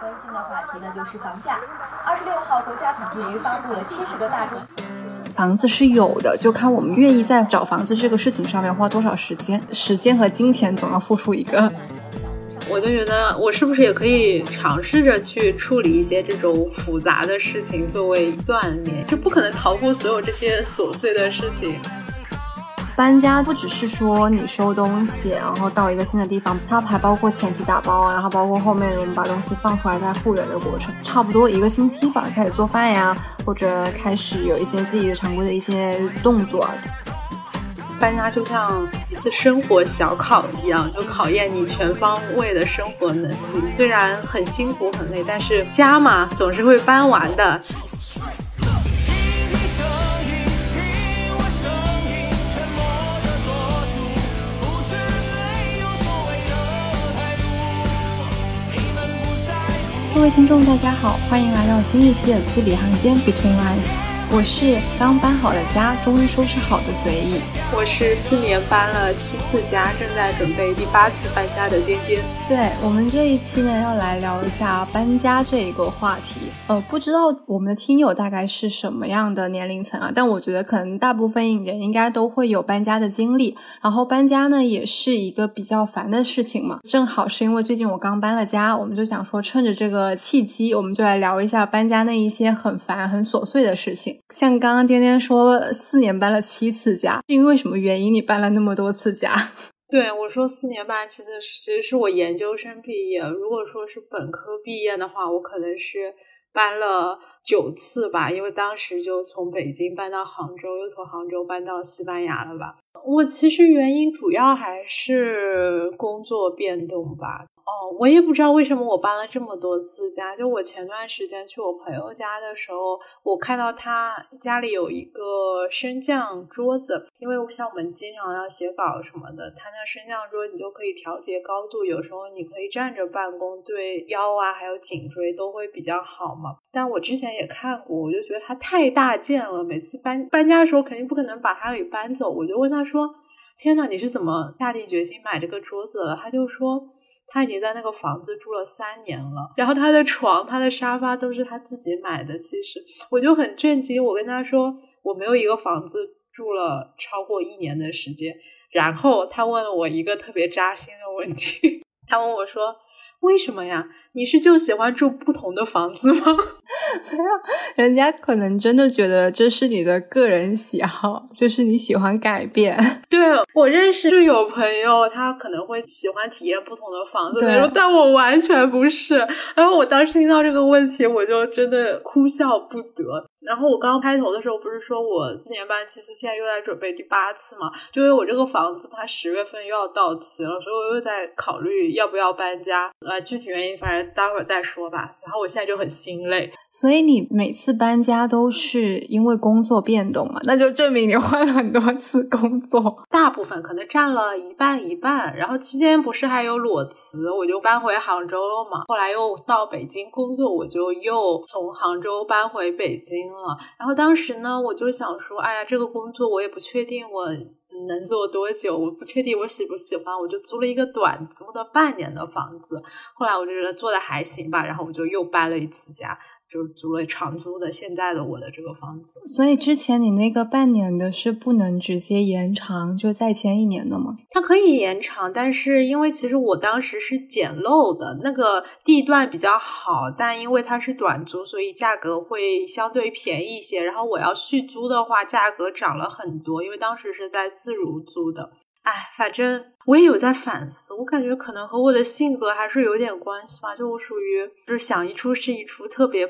关心的话题呢，就是房价。二十六号，国家统计局发布了七十个大中。房子是有的，就看我们愿意在找房子这个事情上面花多少时间，时间和金钱总要付出一个。我就觉得，我是不是也可以尝试着去处理一些这种复杂的事情，作为锻炼，就不可能逃过所有这些琐碎的事情。搬家不只是说你收东西，然后到一个新的地方，它还包括前期打包啊，然后包括后面我们把东西放出来再复原的过程，差不多一个星期吧，开始做饭呀，或者开始有一些自己的常规的一些动作。搬家就像一次生活小考一样，就考验你全方位的生活能力。虽然很辛苦很累，但是家嘛，总是会搬完的。各位听众，大家好，欢迎来到新一期的字里行间 Between Lines。我是刚搬好了家，终于收拾好的随意。我是四年搬了七次家，正在准备第八次搬家的颠颠。对我们这一期呢，要来聊一下搬家这一个话题。呃，不知道我们的听友大概是什么样的年龄层啊？但我觉得可能大部分人应该都会有搬家的经历。然后搬家呢，也是一个比较烦的事情嘛。正好是因为最近我刚搬了家，我们就想说趁着这个契机，我们就来聊一下搬家那一些很烦、很琐碎的事情。像刚刚颠颠说，四年搬了七次家，是因为什么原因？你搬了那么多次家？对我说，四年搬七次，其实是我研究生毕业。如果说是本科毕业的话，我可能是。搬了九次吧，因为当时就从北京搬到杭州，又从杭州搬到西班牙了吧。我其实原因主要还是工作变动吧。哦，我也不知道为什么我搬了这么多次家。就我前段时间去我朋友家的时候，我看到他家里有一个升降桌子，因为像我们经常要写稿什么的，他那升降桌你就可以调节高度，有时候你可以站着办公，对腰啊还有颈椎都会比较好嘛。但我之前也看过，我就觉得它太大件了，每次搬搬家的时候肯定不可能把它给搬走。我就问他说：“天呐，你是怎么下定决心买这个桌子了？”他就说。他已经在那个房子住了三年了，然后他的床、他的沙发都是他自己买的。其实我就很震惊，我跟他说我没有一个房子住了超过一年的时间。然后他问了我一个特别扎心的问题，他问我说。为什么呀？你是就喜欢住不同的房子吗？没有，人家可能真的觉得这是你的个人喜好，就是你喜欢改变。对我认识就有朋友，他可能会喜欢体验不同的房子那种，但我完全不是。然后我当时听到这个问题，我就真的哭笑不得。然后我刚刚开头的时候不是说我四年班，其实现在又在准备第八次嘛？就因为我这个房子它十月份又要到期了，所以我又在考虑要不要搬家。呃，具体原因反正待会儿再说吧。然后我现在就很心累。所以你每次搬家都是因为工作变动嘛？那就证明你换了很多次工作。大部分可能占了一半一半。然后期间不是还有裸辞，我就搬回杭州了嘛。后来又到北京工作，我就又从杭州搬回北京。然后当时呢，我就想说，哎呀，这个工作我也不确定我能做多久，我不确定我喜不喜欢，我就租了一个短租的半年的房子。后来我就觉得做的还行吧，然后我就又搬了一次家。就是租了长租的，现在的我的这个房子。所以之前你那个半年的是不能直接延长，就再签一年的吗？它可以延长，但是因为其实我当时是捡漏的，那个地段比较好，但因为它是短租，所以价格会相对便宜一些。然后我要续租的话，价格涨了很多，因为当时是在自如租的。哎，反正我也有在反思，我感觉可能和我的性格还是有点关系吧。就我属于就是想一出是一出，特别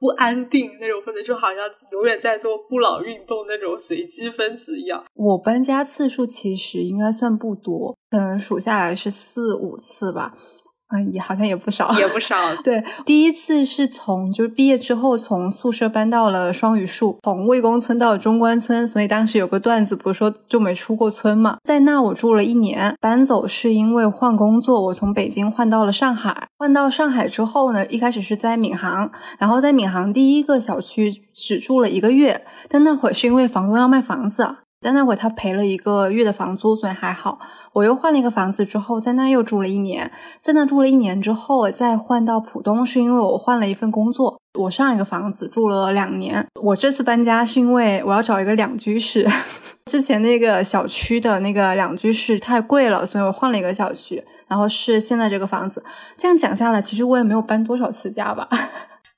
不安定那种分子，就好像永远在做不老运动那种随机分子一样。我搬家次数其实应该算不多，可能数下来是四五次吧。啊，也好像也不少，也不少。对，第一次是从就是毕业之后从宿舍搬到了双榆树，从魏公村到中关村，所以当时有个段子，不是说就没出过村嘛。在那我住了一年，搬走是因为换工作，我从北京换到了上海。换到上海之后呢，一开始是在闵行，然后在闵行第一个小区只住了一个月，但那会是因为房东要卖房子。但那会他赔了一个月的房租，所以还好。我又换了一个房子之后，在那又住了一年，在那住了一年之后，再换到浦东，是因为我换了一份工作。我上一个房子住了两年，我这次搬家是因为我要找一个两居室，之前那个小区的那个两居室太贵了，所以我换了一个小区，然后是现在这个房子。这样讲下来，其实我也没有搬多少次家吧。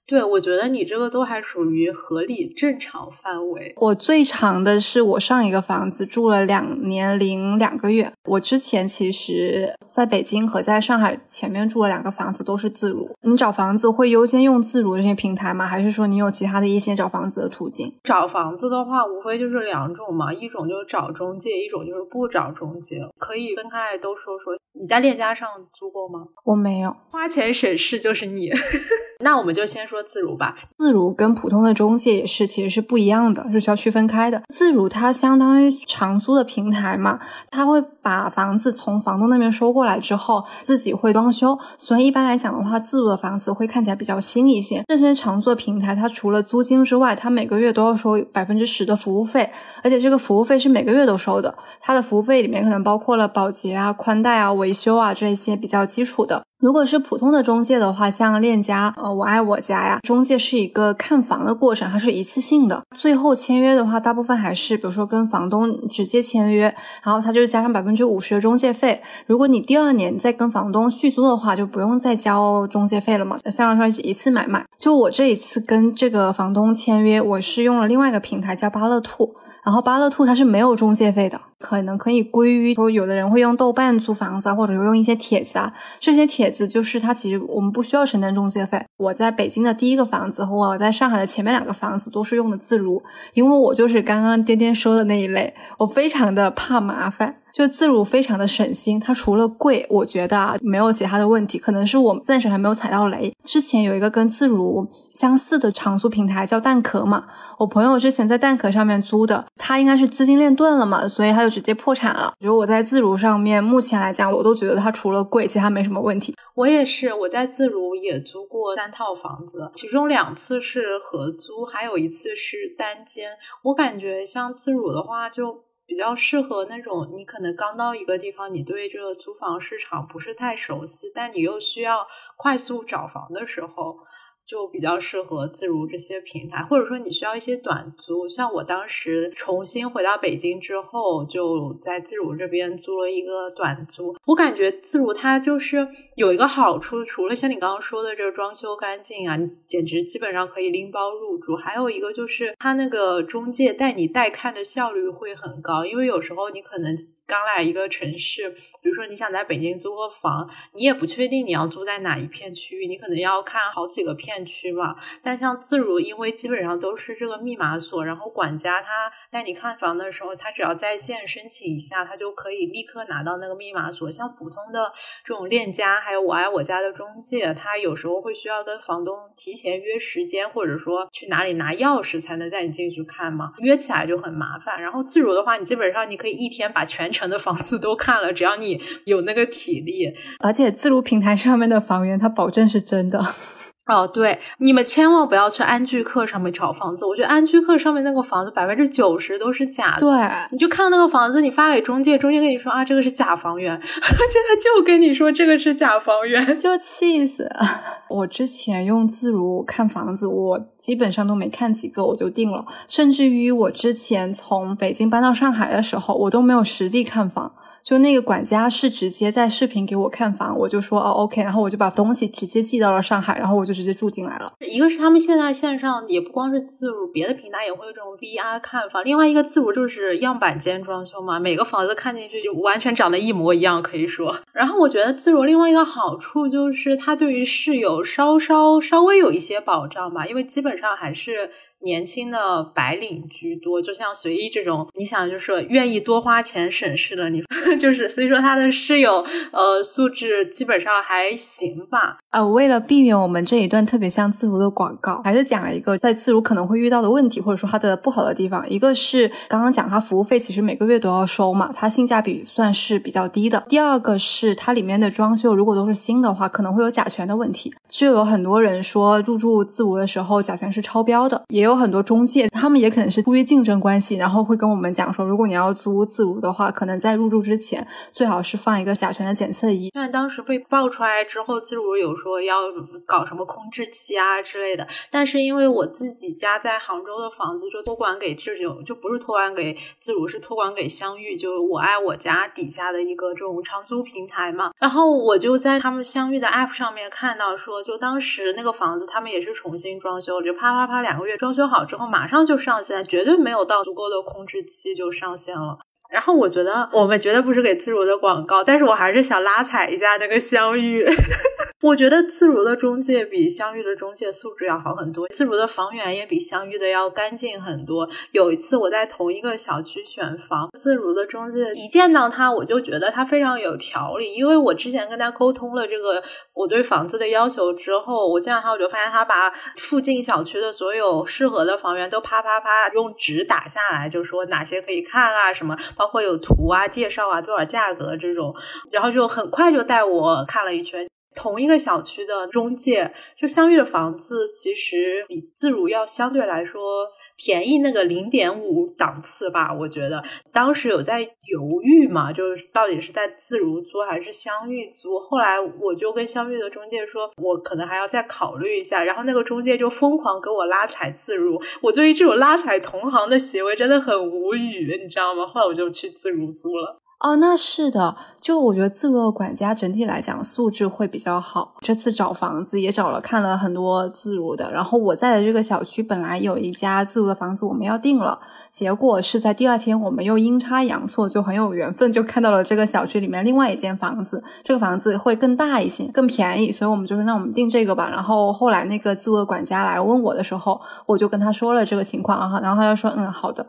对，我觉得你这个都还属于合理正常范围。我最长的是我上一个房子住了两年零两个月。我之前其实在北京和在上海前面住了两个房子都是自如。你找房子会优先用自如这些平台吗？还是说你有其他的一些找房子的途径？找房子的话，无非就是两种嘛，一种就是找中介，一种就是不找中介。可以分开都说说。你在链家上租过吗？我没有，花钱省事就是你。那我们就先说自如吧。自如跟普通的中介也是，其实是不一样的，是需要区分开的。自如它相当于长租的平台嘛，它会把房子从房东那边收过来之后，自己会装修，所以一般来讲的话，自如的房子会看起来比较新一些。这些长租平台，它除了租金之外，它每个月都要收百分之十的服务费，而且这个服务费是每个月都收的。它的服务费里面可能包括了保洁啊、宽带啊。维维修啊，这些比较基础的。如果是普通的中介的话，像链家、呃，我爱我家呀，中介是一个看房的过程，它是一次性的。最后签约的话，大部分还是比如说跟房东直接签约，然后他就是加上百分之五十的中介费。如果你第二年再跟房东续租的话，就不用再交中介费了嘛，相当于说是一次买卖。就我这一次跟这个房东签约，我是用了另外一个平台叫巴乐兔。然后巴乐兔它是没有中介费的，可能可以归于说有的人会用豆瓣租房子啊，或者用一些帖子啊，这些帖子就是它其实我们不需要承担中介费。我在北京的第一个房子和我在上海的前面两个房子都是用的自如，因为我就是刚刚颠颠说的那一类，我非常的怕麻烦。就自如非常的省心，它除了贵，我觉得啊没有其他的问题，可能是我暂时还没有踩到雷。之前有一个跟自如相似的长租平台叫蛋壳嘛，我朋友之前在蛋壳上面租的，他应该是资金链断了嘛，所以他就直接破产了。我觉得我在自如上面目前来讲，我都觉得它除了贵，其他没什么问题。我也是，我在自如也租过三套房子，其中两次是合租，还有一次是单间。我感觉像自如的话就。比较适合那种你可能刚到一个地方，你对这个租房市场不是太熟悉，但你又需要快速找房的时候。就比较适合自如这些平台，或者说你需要一些短租。像我当时重新回到北京之后，就在自如这边租了一个短租。我感觉自如它就是有一个好处，除了像你刚刚说的这个装修干净啊，你简直基本上可以拎包入住。还有一个就是它那个中介带你带看的效率会很高，因为有时候你可能。刚来一个城市，比如说你想在北京租个房，你也不确定你要租在哪一片区域，你可能要看好几个片区嘛。但像自如，因为基本上都是这个密码锁，然后管家他带你看房的时候，他只要在线申请一下，他就可以立刻拿到那个密码锁。像普通的这种链家，还有我爱我家的中介，他有时候会需要跟房东提前约时间，或者说去哪里拿钥匙才能带你进去看嘛，约起来就很麻烦。然后自如的话，你基本上你可以一天把全。城的房子都看了，只要你有那个体力，而且自如平台上面的房源，它保证是真的。哦，对，你们千万不要去安居客上面找房子。我觉得安居客上面那个房子百分之九十都是假的。对，你就看到那个房子，你发给中介，中介跟你说啊，这个是假房源，而且他就跟你说这个是假房源，就气死。我之前用自如看房子，我基本上都没看几个我就定了，甚至于我之前从北京搬到上海的时候，我都没有实地看房。就那个管家是直接在视频给我看房，我就说哦 OK，然后我就把东西直接寄到了上海，然后我就直接住进来了。一个是他们现在线上也不光是自如，别的平台也会有这种 VR 看房。另外一个自如就是样板间装修嘛，每个房子看进去就完全长得一模一样，可以说。然后我觉得自如另外一个好处就是它对于室友稍稍稍微有一些保障吧，因为基本上还是。年轻的白领居多，就像随意这种，你想就是愿意多花钱省事的，你 就是所以说他的室友呃素质基本上还行吧。呃，为了避免我们这一段特别像自如的广告，还是讲了一个在自如可能会遇到的问题，或者说它的不好的地方。一个是刚刚讲它服务费其实每个月都要收嘛，它性价比算是比较低的。第二个是它里面的装修如果都是新的话，可能会有甲醛的问题。就有很多人说入住自如的时候甲醛是超标的，也有。有很多中介，他们也可能是出于竞争关系，然后会跟我们讲说，如果你要租自如的话，可能在入住之前最好是放一个甲醛的检测仪。虽然当时被爆出来之后，自如有说要搞什么空置期啊之类的，但是因为我自己家在杭州的房子就托管给这种，就不是托管给自如，是托管给相遇，就我爱我家底下的一个这种长租平台嘛。然后我就在他们相遇的 app 上面看到说，就当时那个房子他们也是重新装修，就啪啪啪两个月装修好之后马上就上线，绝对没有到足够的控制期就上线了。然后我觉得我们绝对不是给自如的广告，但是我还是想拉踩一下那个相遇。我觉得自如的中介比相遇的中介素质要好很多，自如的房源也比相遇的要干净很多。有一次我在同一个小区选房，自如的中介一见到他，我就觉得他非常有条理，因为我之前跟他沟通了这个我对房子的要求之后，我见到他我就发现他把附近小区的所有适合的房源都啪啪啪用纸打下来，就说哪些可以看啊什么，包括有图啊、介绍啊、多少价格这种，然后就很快就带我看了一圈。同一个小区的中介，就相遇的房子，其实比自如要相对来说便宜那个零点五档次吧。我觉得当时有在犹豫嘛，就是到底是在自如租还是相遇租。后来我就跟相遇的中介说，我可能还要再考虑一下。然后那个中介就疯狂给我拉踩自如。我对于这种拉踩同行的行为真的很无语，你知道吗？后来我就去自如租了。哦，那是的，就我觉得自如的管家整体来讲素质会比较好。这次找房子也找了看了很多自如的，然后我在的这个小区本来有一家自如的房子我们要定了，结果是在第二天我们又阴差阳错就很有缘分就看到了这个小区里面另外一间房子，这个房子会更大一些，更便宜，所以我们就说那我们定这个吧。然后后来那个自如的管家来问我的时候，我就跟他说了这个情况，然后然后他就说嗯好的。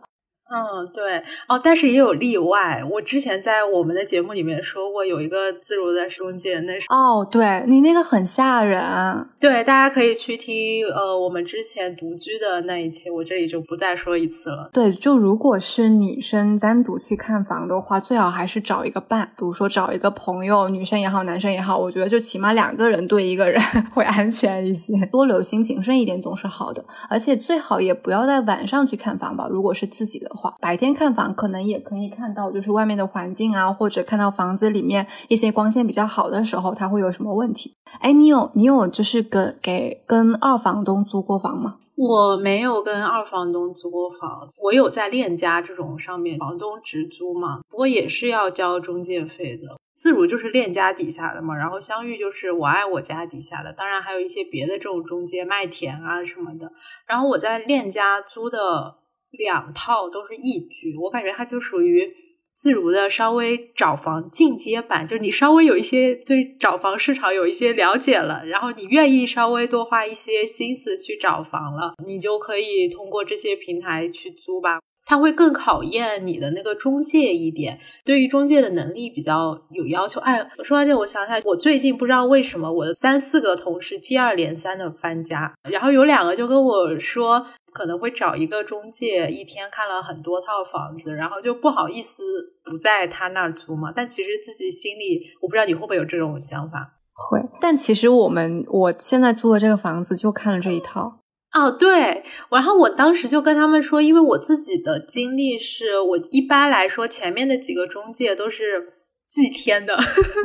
嗯，对哦，但是也有例外。我之前在我们的节目里面说过，有一个自如的中介，那是哦，对你那个很吓人。对，大家可以去听呃我们之前独居的那一期，我这里就不再说一次了。对，就如果是女生单独去看房的话，最好还是找一个伴，比如说找一个朋友，女生也好，男生也好，我觉得就起码两个人对一个人 会安全一些，多留心谨慎一点总是好的。而且最好也不要在晚上去看房吧，如果是自己的。白天看房可能也可以看到，就是外面的环境啊，或者看到房子里面一些光线比较好的时候，它会有什么问题？哎，你有你有就是跟给跟二房东租过房吗？我没有跟二房东租过房，我有在链家这种上面房东直租嘛，不过也是要交中介费的。自如就是链家底下的嘛，然后相遇就是我爱我家底下的，当然还有一些别的这种中介麦田啊什么的。然后我在链家租的。两套都是一居，我感觉它就属于自如的稍微找房进阶版，就是你稍微有一些对找房市场有一些了解了，然后你愿意稍微多花一些心思去找房了，你就可以通过这些平台去租吧。它会更考验你的那个中介一点，对于中介的能力比较有要求。哎，说到这，我想起来，我最近不知道为什么我的三四个同事接二连三的搬家，然后有两个就跟我说。可能会找一个中介，一天看了很多套房子，然后就不好意思不在他那儿租嘛。但其实自己心里，我不知道你会不会有这种想法。会，但其实我们我现在租的这个房子就看了这一套。哦，对。然后我当时就跟他们说，因为我自己的经历是，我一般来说前面的几个中介都是祭天的，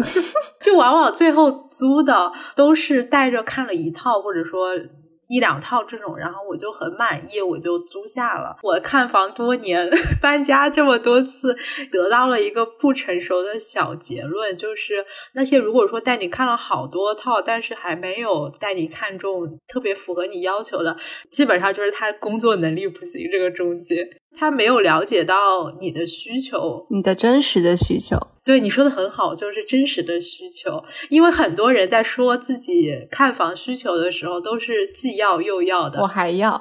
就往往最后租的都是带着看了一套，或者说。一两套这种，然后我就很满意，我就租下了。我看房多年，搬家这么多次，得到了一个不成熟的小结论，就是那些如果说带你看了好多套，但是还没有带你看中特别符合你要求的，基本上就是他工作能力不行。这个中介。他没有了解到你的需求，你的真实的需求。对你说的很好，就是真实的需求。因为很多人在说自己看房需求的时候，都是既要又要的。我还要，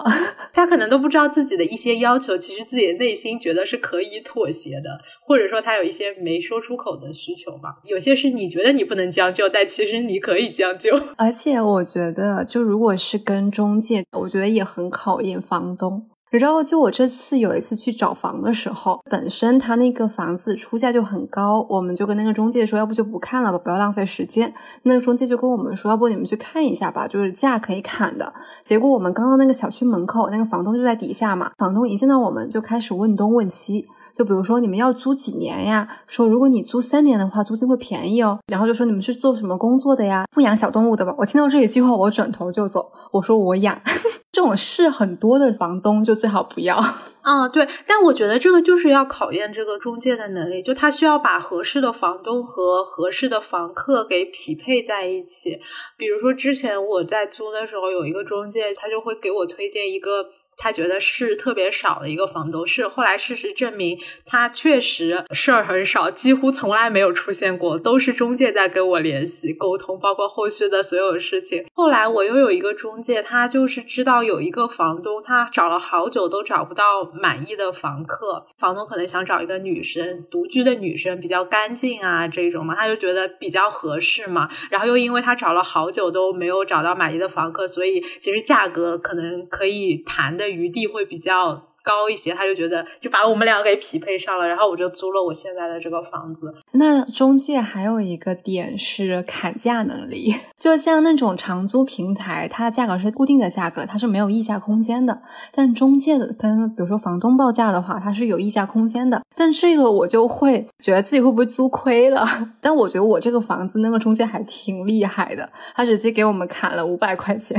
他可能都不知道自己的一些要求，其实自己内心觉得是可以妥协的，或者说他有一些没说出口的需求吧。有些是你觉得你不能将就，但其实你可以将就。而且我觉得，就如果是跟中介，我觉得也很考验房东。然后就我这次有一次去找房的时候，本身他那个房子出价就很高，我们就跟那个中介说，要不就不看了吧，不要浪费时间。那个中介就跟我们说，要不你们去看一下吧，就是价可以砍的。结果我们刚到那个小区门口，那个房东就在底下嘛，房东一见到我们就开始问东问西，就比如说你们要租几年呀？说如果你租三年的话，租金会便宜哦。然后就说你们是做什么工作的呀？不养小动物的吧？我听到这一句话，我转头就走，我说我养。这种事很多的房东就最好不要。嗯，对，但我觉得这个就是要考验这个中介的能力，就他需要把合适的房东和合适的房客给匹配在一起。比如说之前我在租的时候，有一个中介，他就会给我推荐一个。他觉得事特别少的一个房东，是后来事实证明他确实事儿很少，几乎从来没有出现过，都是中介在跟我联系沟通，包括后续的所有事情。后来我又有一个中介，他就是知道有一个房东，他找了好久都找不到满意的房客，房东可能想找一个女生独居的女生，比较干净啊这种嘛，他就觉得比较合适嘛。然后又因为他找了好久都没有找到满意的房客，所以其实价格可能可以谈的。余地会比较高一些，他就觉得就把我们两个给匹配上了，然后我就租了我现在的这个房子。那中介还有一个点是砍价能力，就像那种长租平台，它的价格是固定的价格，它是没有溢价空间的。但中介的跟比如说房东报价的话，它是有溢价空间的。但这个我就会觉得自己会不会租亏了？但我觉得我这个房子那个中介还挺厉害的，他直接给我们砍了五百块钱。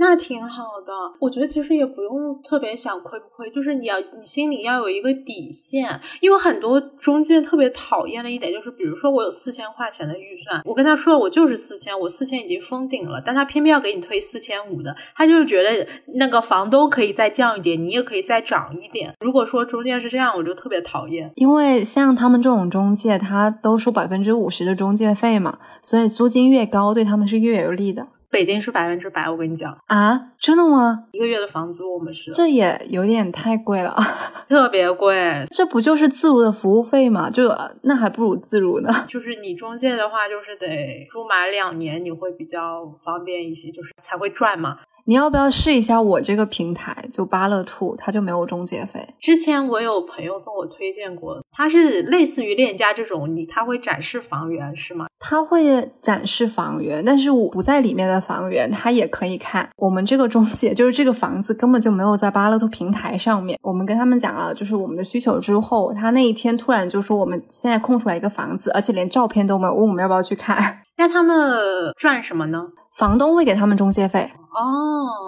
那挺好的，我觉得其实也不用特别想亏不亏，就是你要你心里要有一个底线，因为很多中介特别讨厌的一点就是，比如说我有四千块钱的预算，我跟他说我就是四千，我四千已经封顶了，但他偏偏要给你推四千五的，他就是觉得那个房东可以再降一点，你也可以再涨一点。如果说中介是这样，我就特别讨厌，因为像他们这种中介，他都收百分之五十的中介费嘛，所以租金越高，对他们是越有利的。北京是百分之百，我跟你讲啊，真的吗？一个月的房租我们是，这也有点太贵了，特别贵。这不就是自如的服务费吗？就那还不如自如呢。就是你中介的话，就是得住满两年，你会比较方便一些，就是才会赚嘛。你要不要试一下我这个平台？就巴乐兔，它就没有中介费。之前我有朋友跟我推荐过，它是类似于链家这种，你它会展示房源是吗？它会展示房源，但是我不在里面的房源，它也可以看。我们这个中介就是这个房子根本就没有在巴乐兔平台上面。我们跟他们讲了，就是我们的需求之后，他那一天突然就说我们现在空出来一个房子，而且连照片都没有，问我们要不要去看。那他们赚什么呢？房东会给他们中介费。哦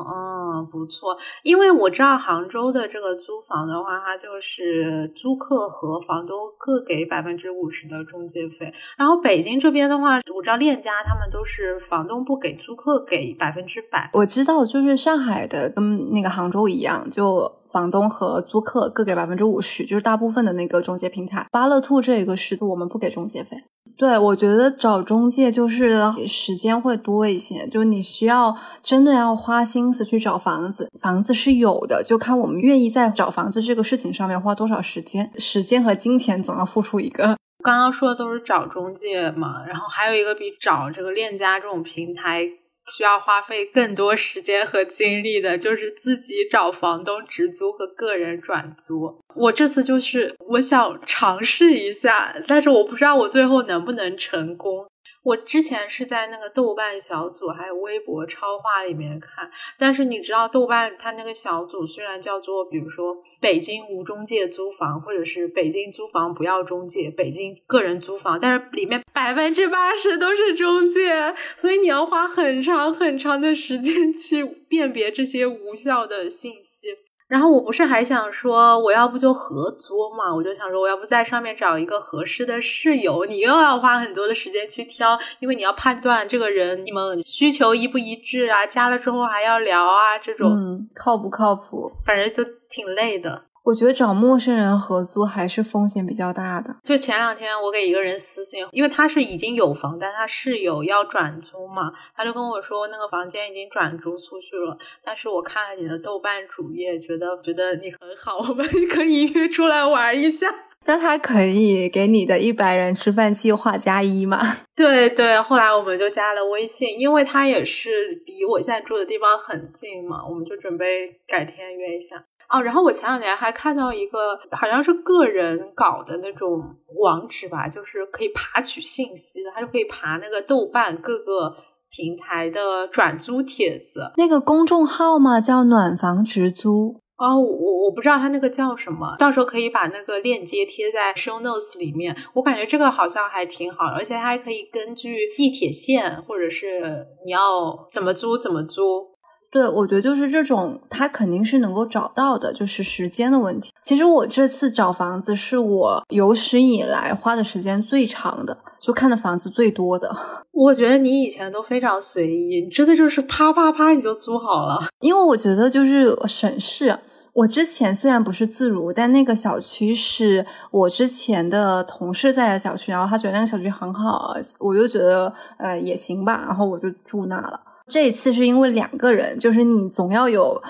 哦，不错，因为我知道杭州的这个租房的话，它就是租客和房东各给百分之五十的中介费。然后北京这边的话，我知道链家他们都是房东不给，租客给百分之百。我知道，就是上海的跟那个杭州一样，就房东和租客各给百分之五十，就是大部分的那个中介平台。巴乐兔这个是我们不给中介费。对，我觉得找中介就是时间会多一些，就你需要真的要花心思去找房子，房子是有的，就看我们愿意在找房子这个事情上面花多少时间，时间和金钱总要付出一个。刚刚说的都是找中介嘛，然后还有一个比找这个链家这种平台。需要花费更多时间和精力的，就是自己找房东直租和个人转租。我这次就是我想尝试一下，但是我不知道我最后能不能成功。我之前是在那个豆瓣小组还有微博超话里面看，但是你知道豆瓣它那个小组虽然叫做比如说北京无中介租房，或者是北京租房不要中介，北京个人租房，但是里面百分之八十都是中介，所以你要花很长很长的时间去辨别这些无效的信息。然后我不是还想说，我要不就合租嘛？我就想说，我要不在上面找一个合适的室友，你又要花很多的时间去挑，因为你要判断这个人你们需求一不一致啊，加了之后还要聊啊，这种嗯靠不靠谱？反正就挺累的。我觉得找陌生人合租还是风险比较大的。就前两天我给一个人私信，因为他是已经有房，但他室友要转租嘛，他就跟我说那个房间已经转租出去了。但是我看了你的豆瓣主页，觉得觉得你很好，我们可以约出来玩一下。那他可以给你的一百人吃饭计划加一吗？对对，后来我们就加了微信，因为他也是离我现在住的地方很近嘛，我们就准备改天约一下。哦，然后我前两年还看到一个好像是个人搞的那种网址吧，就是可以爬取信息的，它就可以爬那个豆瓣各个平台的转租帖子。那个公众号嘛，叫暖房直租。哦，我我不知道它那个叫什么，到时候可以把那个链接贴在 show notes 里面。我感觉这个好像还挺好，而且它还可以根据地铁线或者是你要怎么租怎么租。对，我觉得就是这种，他肯定是能够找到的，就是时间的问题。其实我这次找房子是我有史以来花的时间最长的，就看的房子最多的。我觉得你以前都非常随意，你真的就是啪啪啪你就租好了。因为我觉得就是省事。我之前虽然不是自如，但那个小区是我之前的同事在的小区，然后他觉得那个小区很好，我就觉得呃也行吧，然后我就住那了。这一次是因为两个人，就是你总要有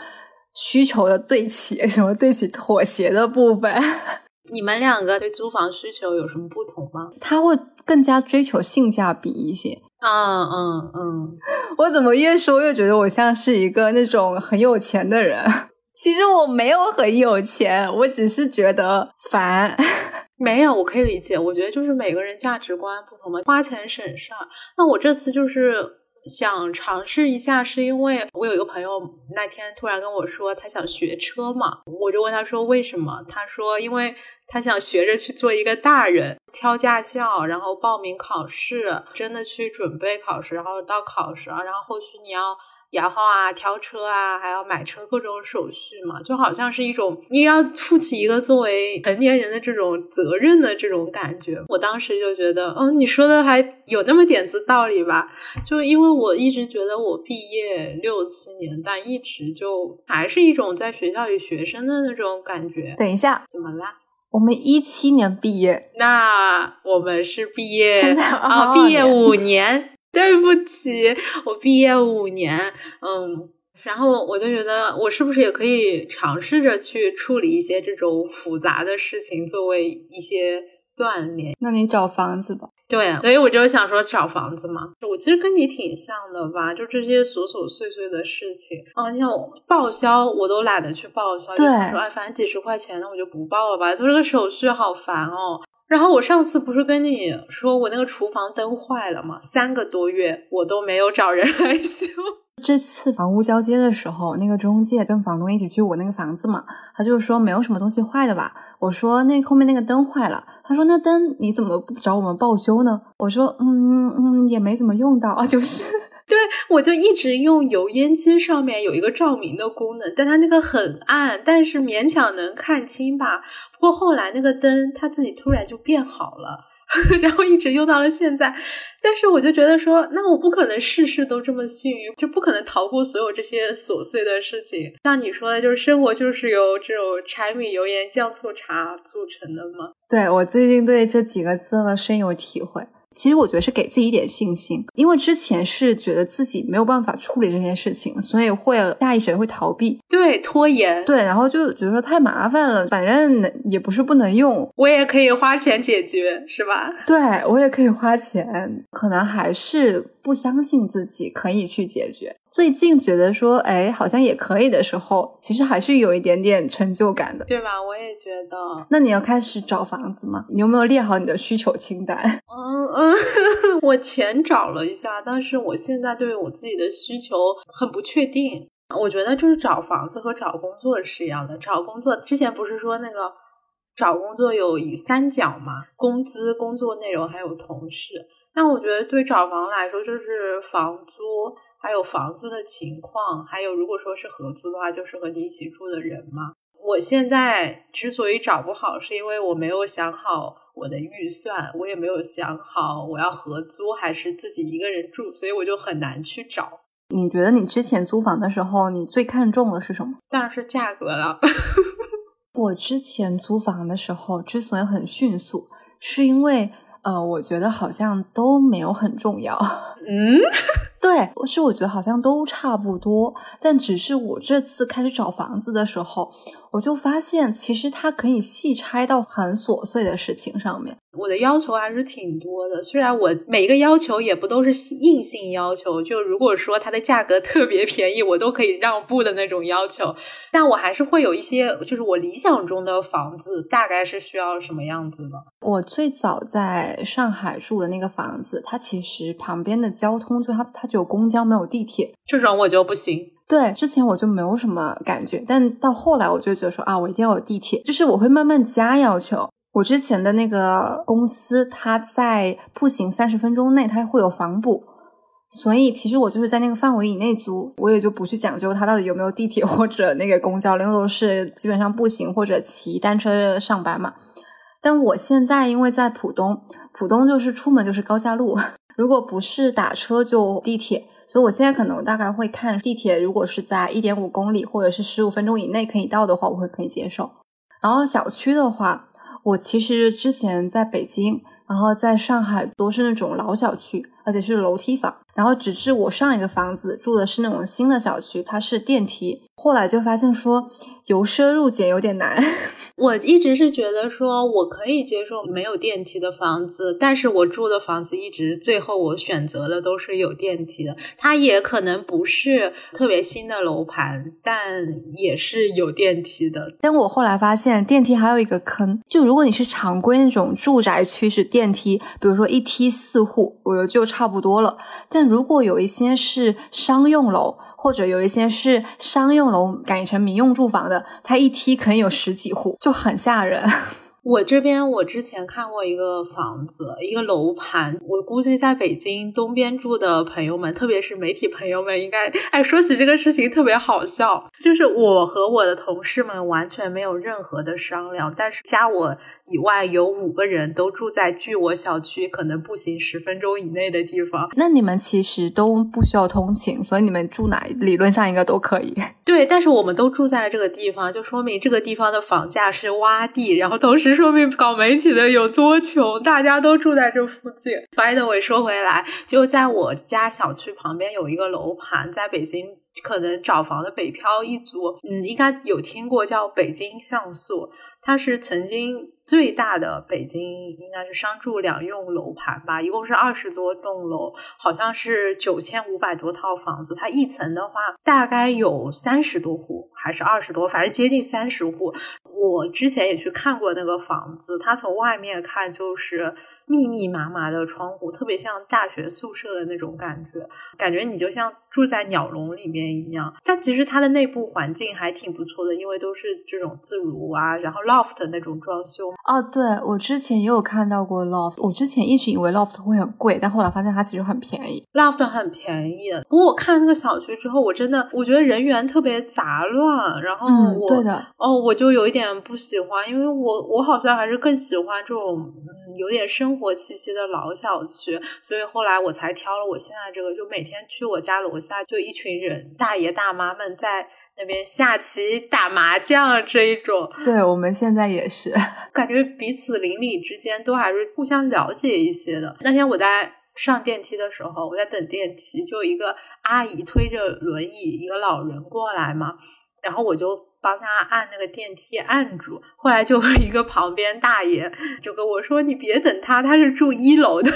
需求的对齐，什么对齐妥协的部分。你们两个对租房需求有什么不同吗？他会更加追求性价比一些。嗯嗯嗯，我怎么越说越觉得我像是一个那种很有钱的人？其实我没有很有钱，我只是觉得烦。没有，我可以理解。我觉得就是每个人价值观不同嘛，花钱省事儿。那我这次就是。想尝试一下，是因为我有一个朋友那天突然跟我说他想学车嘛，我就问他说为什么？他说因为他想学着去做一个大人，挑驾校，然后报名考试，真的去准备考试，然后到考试啊，然后后续你要。摇号啊，挑车啊，还要买车各种手续嘛，就好像是一种你要负起一个作为成年人的这种责任的这种感觉。我当时就觉得，嗯，你说的还有那么点子道理吧？就因为我一直觉得我毕业六七年，但一直就还是一种在学校里学生的那种感觉。等一下，怎么啦？我们一七年毕业，那我们是毕业现在啊，毕业五年。对不起，我毕业五年，嗯，然后我就觉得我是不是也可以尝试着去处理一些这种复杂的事情，作为一些锻炼。那你找房子吧。对，所以我就想说找房子嘛。我其实跟你挺像的吧，就这些琐琐碎碎的事情啊，你像报销，我都懒得去报销。对，说哎，反正几十块钱，那我就不报了吧，就这个手续好烦哦。然后我上次不是跟你说我那个厨房灯坏了吗？三个多月我都没有找人来修。这次房屋交接的时候，那个中介跟房东一起去我那个房子嘛，他就说没有什么东西坏的吧？我说那后面那个灯坏了，他说那灯你怎么不找我们报修呢？我说嗯嗯也没怎么用到啊，就是。对，我就一直用油烟机上面有一个照明的功能，但它那个很暗，但是勉强能看清吧。不过后来那个灯它自己突然就变好了，然后一直用到了现在。但是我就觉得说，那我不可能事事都这么幸运，就不可能逃过所有这些琐碎的事情。像你说的，就是生活就是由这种柴米油盐酱醋茶组成的吗？对我最近对这几个字了深有体会。其实我觉得是给自己一点信心，因为之前是觉得自己没有办法处理这件事情，所以会下意识会逃避，对拖延，对，然后就觉得说太麻烦了，反正也不是不能用，我也可以花钱解决，是吧？对我也可以花钱，可能还是不相信自己可以去解决。最近觉得说，哎，好像也可以的时候，其实还是有一点点成就感的，对吧？我也觉得。那你要开始找房子吗？你有没有列好你的需求清单？嗯 嗯，我前找了一下，但是我现在对我自己的需求很不确定。我觉得就是找房子和找工作是一样的。找工作之前不是说那个找工作有以三角嘛？工资、工作内容还有同事。那我觉得对找房来说，就是房租。还有房子的情况，还有如果说是合租的话，就是和你一起住的人嘛。我现在之所以找不好，是因为我没有想好我的预算，我也没有想好我要合租还是自己一个人住，所以我就很难去找。你觉得你之前租房的时候，你最看重的是什么？当然是价格了。我之前租房的时候之所以很迅速，是因为。呃，我觉得好像都没有很重要。嗯，对，是我觉得好像都差不多。但只是我这次开始找房子的时候，我就发现其实它可以细拆到很琐碎的事情上面。我的要求还是挺多的，虽然我每一个要求也不都是硬性要求，就如果说它的价格特别便宜，我都可以让步的那种要求，但我还是会有一些，就是我理想中的房子大概是需要什么样子的。我最早在上海住的那个房子，它其实旁边的交通就它它只有公交没有地铁，这种我就不行。对，之前我就没有什么感觉，但到后来我就觉得说啊，我一定要有地铁，就是我会慢慢加要求。我之前的那个公司，它在步行三十分钟内，它会有房补，所以其实我就是在那个范围以内租，我也就不去讲究它到底有没有地铁或者那个公交，因为都是基本上步行或者骑单车上班嘛。但我现在因为在浦东，浦东就是出门就是高架路，如果不是打车就地铁，所以我现在可能大概会看地铁，如果是在一点五公里或者是十五分钟以内可以到的话，我会可以接受。然后小区的话，我其实之前在北京。然后在上海都是那种老小区，而且是楼梯房。然后直至我上一个房子住的是那种新的小区，它是电梯。后来就发现说由奢入俭有点难。我一直是觉得说我可以接受没有电梯的房子，但是我住的房子一直最后我选择的都是有电梯的。它也可能不是特别新的楼盘，但也是有电梯的。但我后来发现电梯还有一个坑，就如果你是常规那种住宅区是电。电梯，比如说一梯四户，我觉得就差不多了。但如果有一些是商用楼，或者有一些是商用楼改成民用住房的，它一梯可以有十几户，就很吓人。我这边我之前看过一个房子，一个楼盘，我估计在北京东边住的朋友们，特别是媒体朋友们，应该哎说起这个事情特别好笑，就是我和我的同事们完全没有任何的商量，但是加我。以外有五个人都住在距我小区可能步行十分钟以内的地方。那你们其实都不需要通勤，所以你们住哪理论上应该都可以。对，但是我们都住在了这个地方，就说明这个地方的房价是洼地，然后同时说明搞媒体的有多穷，大家都住在这附近。By the way，说回来，就在我家小区旁边有一个楼盘，在北京。可能找房的北漂一族，嗯，应该有听过叫北京像素，它是曾经最大的北京应该是商住两用楼盘吧，一共是二十多栋楼，好像是九千五百多套房子，它一层的话大概有三十多户还是二十多，反正接近三十户。我之前也去看过那个房子，它从外面看就是密密麻麻的窗户，特别像大学宿舍的那种感觉，感觉你就像住在鸟笼里面一样。但其实它的内部环境还挺不错的，因为都是这种自如啊，然后 loft 那种装修。哦，对我之前也有看到过 loft，我之前一直以为 loft 会很贵，但后来发现它其实很便宜。loft 很便宜，不过我看那个小区之后，我真的我觉得人员特别杂乱，然后我对的哦，我就有一点。不喜欢，因为我我好像还是更喜欢这种嗯有点生活气息的老小区，所以后来我才挑了我现在这个，就每天去我家楼下就一群人大爷大妈们在那边下棋打麻将这一种。对我们现在也是，感觉彼此邻里之间都还是互相了解一些的。那天我在上电梯的时候，我在等电梯，就一个阿姨推着轮椅，一个老人过来嘛，然后我就。帮他按那个电梯按住，后来就一个旁边大爷就跟我说：“你别等他，他是住一楼的。”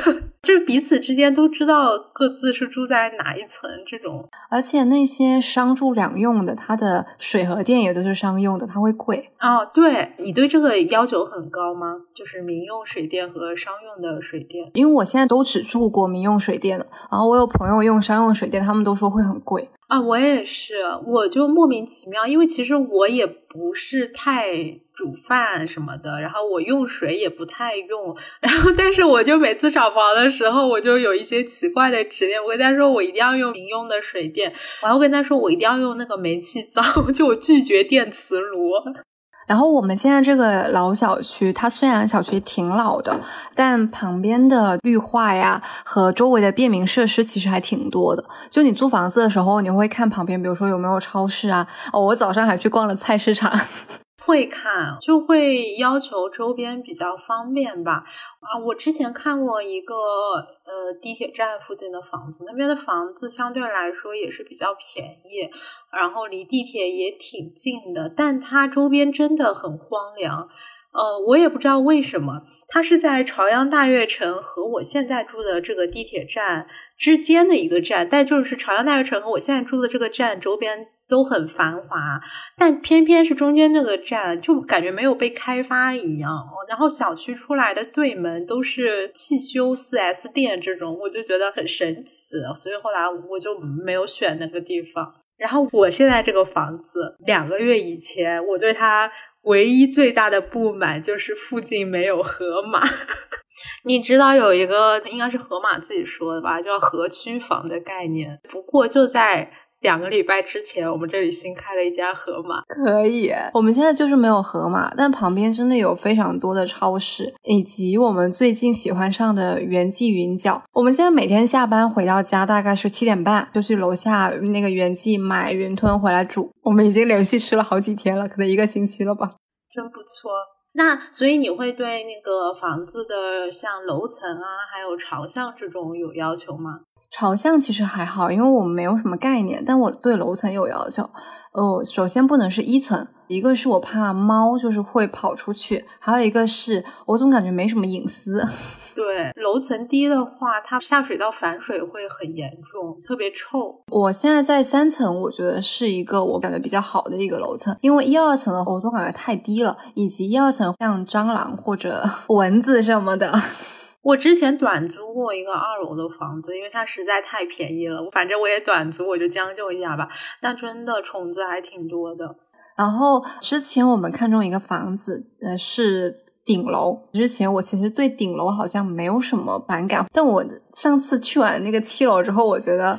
就是彼此之间都知道各自是住在哪一层这种。而且那些商住两用的，它的水和电也都是商用的，它会贵哦。对你对这个要求很高吗？就是民用水电和商用的水电？因为我现在都只住过民用水电的，然后我有朋友用商用水电，他们都说会很贵。啊，我也是，我就莫名其妙，因为其实我也不是太煮饭什么的，然后我用水也不太用，然后但是我就每次找房的时候，我就有一些奇怪的执念，我跟他说我一定要用民用的水电，我还跟他说我一定要用那个煤气灶，就我拒绝电磁炉。然后我们现在这个老小区，它虽然小区挺老的，但旁边的绿化呀和周围的便民设施其实还挺多的。就你租房子的时候，你会看旁边，比如说有没有超市啊？哦，我早上还去逛了菜市场。会看，就会要求周边比较方便吧。啊，我之前看过一个呃地铁站附近的房子，那边的房子相对来说也是比较便宜，然后离地铁也挺近的，但它周边真的很荒凉。呃，我也不知道为什么，它是在朝阳大悦城和我现在住的这个地铁站之间的一个站，但就是朝阳大悦城和我现在住的这个站周边都很繁华，但偏偏是中间那个站就感觉没有被开发一样。然后小区出来的对门都是汽修四 S 店这种，我就觉得很神奇，所以后来我就没有选那个地方。然后我现在这个房子，两个月以前我对它。唯一最大的不满就是附近没有河马。你知道有一个应该是河马自己说的吧，叫河区房的概念。不过就在。两个礼拜之前，我们这里新开了一家盒马，可以。我们现在就是没有盒马，但旁边真的有非常多的超市，以及我们最近喜欢上的元记云饺。我们现在每天下班回到家，大概是七点半，就去楼下那个元记买云吞回来煮。我们已经连续吃了好几天了，可能一个星期了吧。真不错。那所以你会对那个房子的像楼层啊，还有朝向这种有要求吗？朝向其实还好，因为我们没有什么概念。但我对楼层有要求，哦，首先不能是一层，一个是我怕猫就是会跑出去，还有一个是我总感觉没什么隐私。对，楼层低的话，它下水道反水会很严重，特别臭。我现在在三层，我觉得是一个我感觉比较好的一个楼层，因为一二层的话，我总感觉太低了，以及一二层像蟑螂或者蚊子什么的。我之前短租过一个二楼的房子，因为它实在太便宜了。我反正我也短租，我就将就一下吧。但真的虫子还挺多的。然后之前我们看中一个房子，呃，是顶楼。之前我其实对顶楼好像没有什么反感，但我上次去完那个七楼之后，我觉得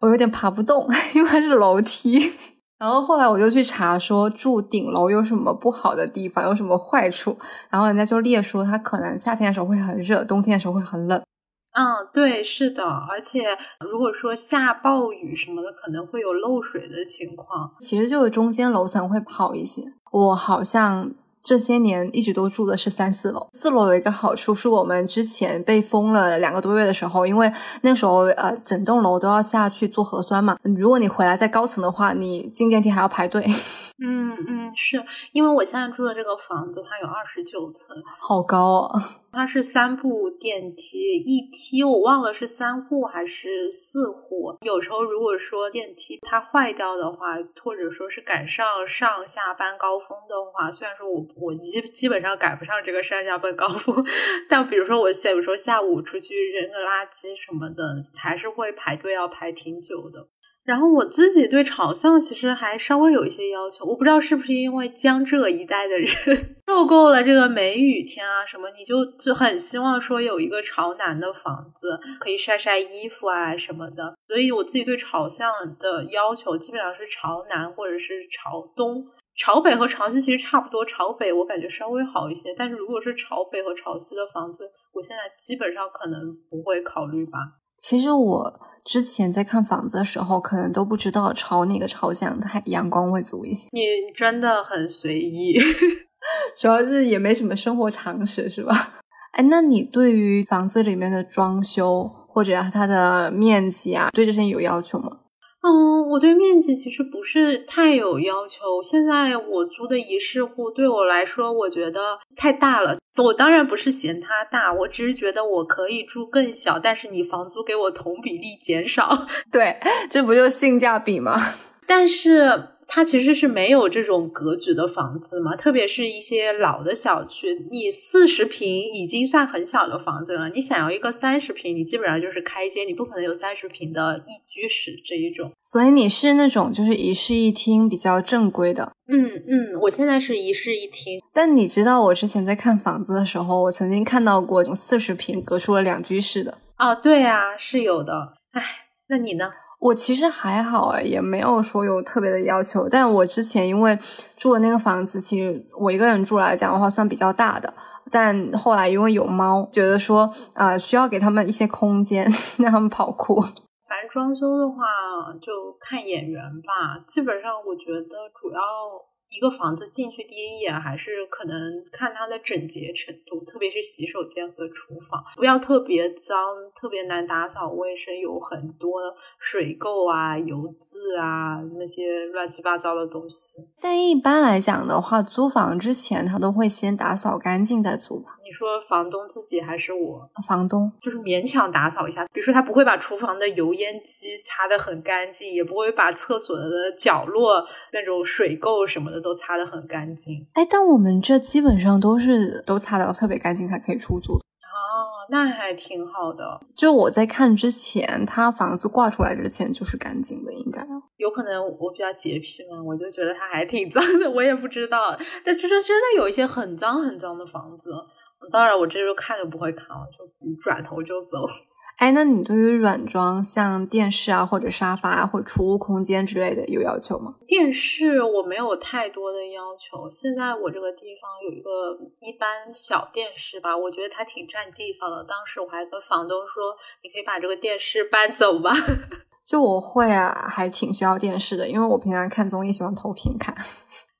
我有点爬不动，因为它是楼梯。然后后来我就去查，说住顶楼有什么不好的地方，有什么坏处。然后人家就列说，它可能夏天的时候会很热，冬天的时候会很冷。嗯，对，是的。而且如果说下暴雨什么的，可能会有漏水的情况。其实就是中间楼层会好一些。我好像。这些年一直都住的是三四楼。四楼有一个好处，是我们之前被封了两个多月的时候，因为那时候呃整栋楼都要下去做核酸嘛。如果你回来在高层的话，你进电梯还要排队。嗯嗯，是因为我现在住的这个房子，它有二十九层，好高啊！它是三部电梯，一梯我忘了是三户还是四户。有时候如果说电梯它坏掉的话，或者说是赶上上下班高峰的话，虽然说我我基基本上赶不上这个上下班高峰，但比如说我有时候下午出去扔个垃圾什么的，还是会排队要排挺久的。然后我自己对朝向其实还稍微有一些要求，我不知道是不是因为江浙一带的人 受够了这个梅雨天啊什么，你就就很希望说有一个朝南的房子可以晒晒衣服啊什么的。所以我自己对朝向的要求基本上是朝南或者是朝东，朝北和朝西其实差不多。朝北我感觉稍微好一些，但是如果是朝北和朝西的房子，我现在基本上可能不会考虑吧。其实我之前在看房子的时候，可能都不知道朝哪个朝向太阳光会足一些。你真的很随意，主要是也没什么生活常识，是吧？哎，那你对于房子里面的装修或者它的面积啊，对这些有要求吗？嗯，我对面积其实不是太有要求。现在我租的一室户对我来说，我觉得太大了。我当然不是嫌它大，我只是觉得我可以住更小，但是你房租给我同比例减少。对，这不就性价比吗？但是。它其实是没有这种格局的房子嘛，特别是一些老的小区，你四十平已经算很小的房子了。你想要一个三十平，你基本上就是开间，你不可能有三十平的一居室这一种。所以你是那种就是一室一厅比较正规的。嗯嗯，我现在是一室一厅。但你知道我之前在看房子的时候，我曾经看到过四十平隔出了两居室的。哦，对啊，是有的。哎，那你呢？我其实还好哎，也没有说有特别的要求。但我之前因为住的那个房子，其实我一个人住来讲的话算比较大的。但后来因为有猫，觉得说啊需要给他们一些空间，让他们跑酷。反正装修的话就看眼缘吧。基本上我觉得主要一个房子进去第一眼还是可能看它的整洁程度，特别是洗手间和厨房，不要特别脏、特别难打扫卫生，有很多水垢啊、油渍啊那些乱七八糟的东西。但一般来讲的话，租房之前他都会先打扫干净再租吧？你说房东自己还是我？房东就是勉强打扫一下，比如说他不会把厨房的油烟机擦得很干净，也不会把厕所的角落那种水垢什么的。都擦得很干净，哎，但我们这基本上都是都擦得特别干净才可以出租哦，那还挺好的。就我在看之前，他房子挂出来之前就是干净的，应该有可能我比较洁癖嘛，我就觉得它还挺脏的，我也不知道。但就是真的有一些很脏很脏的房子，当然我这时候看都不会看了，就转头就走。哎，那你对于软装像电视啊，或者沙发啊，或者储物空间之类的有要求吗？电视我没有太多的要求。现在我这个地方有一个一般小电视吧，我觉得它挺占地方的。当时我还跟房东说：“你可以把这个电视搬走吧。”就我会啊，还挺需要电视的，因为我平常看综艺喜欢投屏看。